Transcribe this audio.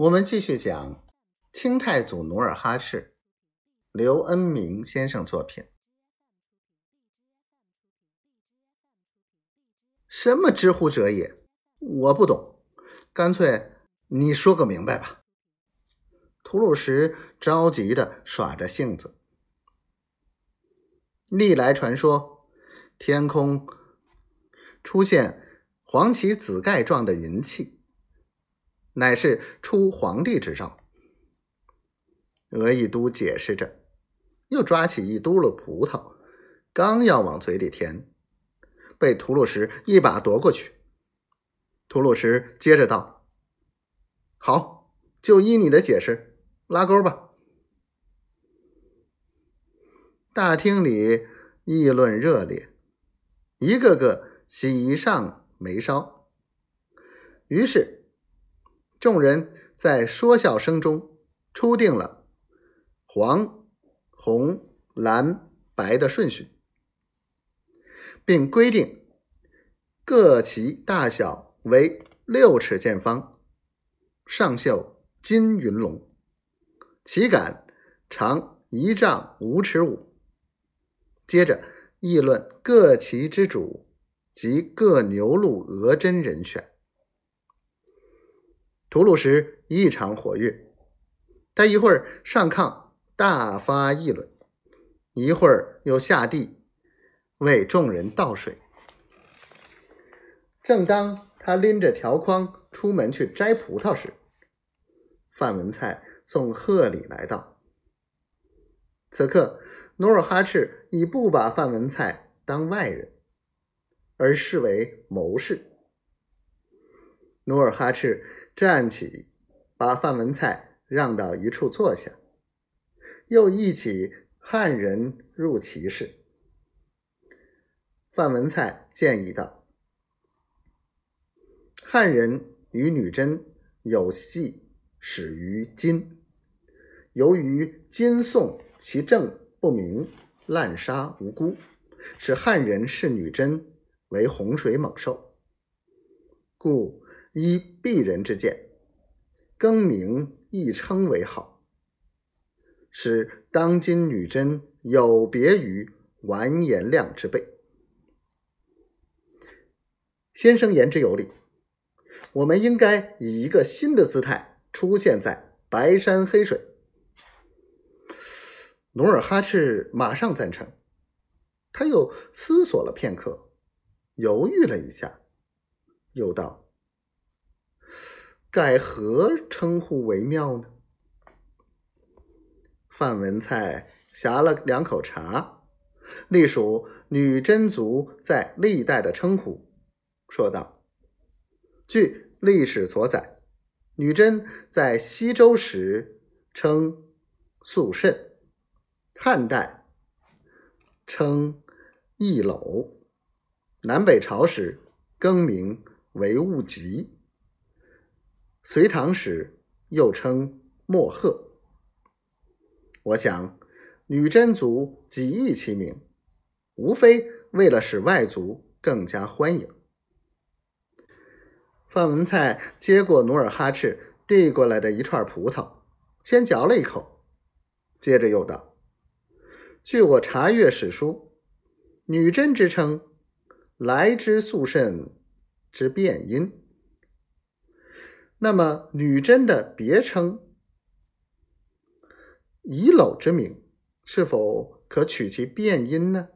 我们继续讲清太祖努尔哈赤，刘恩明先生作品。什么知乎者也？我不懂，干脆你说个明白吧。吐鲁什着急的耍着性子。历来传说，天空出现黄旗紫盖状的云气。乃是出皇帝之诏。额亦都解释着，又抓起一嘟噜葡萄，刚要往嘴里填，被吐鲁什一把夺过去。吐鲁什接着道：“好，就依你的解释，拉钩吧。”大厅里议论热烈，一个个喜上眉梢。于是。众人在说笑声中初定了黄、红、蓝、白的顺序，并规定各旗大小为六尺见方，上绣金云龙，旗杆长一丈五尺五。接着议论各旗之主及各牛鹿额真人选。吐鲁什异常活跃，他一会儿上炕大发议论，一会儿又下地为众人倒水。正当他拎着条筐出门去摘葡萄时，范文蔡送贺礼来到。此刻，努尔哈赤已不把范文蔡当外人，而视为谋士。努尔哈赤。站起，把范文蔡让到一处坐下，又忆起汉人入齐事。范文蔡建议道：“汉人与女真有隙始于金，由于金宋其政不明，滥杀无辜，使汉人视女真为洪水猛兽，故。”依鄙人之见，更名亦称为好，使当今女真有别于完颜亮之辈。先生言之有理，我们应该以一个新的姿态出现在白山黑水。努尔哈赤马上赞成，他又思索了片刻，犹豫了一下，又道。改何称呼为妙呢？范文蔡呷了两口茶，隶属女真族在历代的称呼，说道：“据历史所载，女真在西周时称肃慎，汉代称义娄，南北朝时更名为务吉。”隋唐时又称莫贺。我想，女真族几易其名，无非为了使外族更加欢迎。范文蔡接过努尔哈赤递过来的一串葡萄，先嚼了一口，接着又道：“据我查阅史书，女真之称来之肃慎之变因。”那么，女真的别称“遗篓之名”是否可取其变音呢？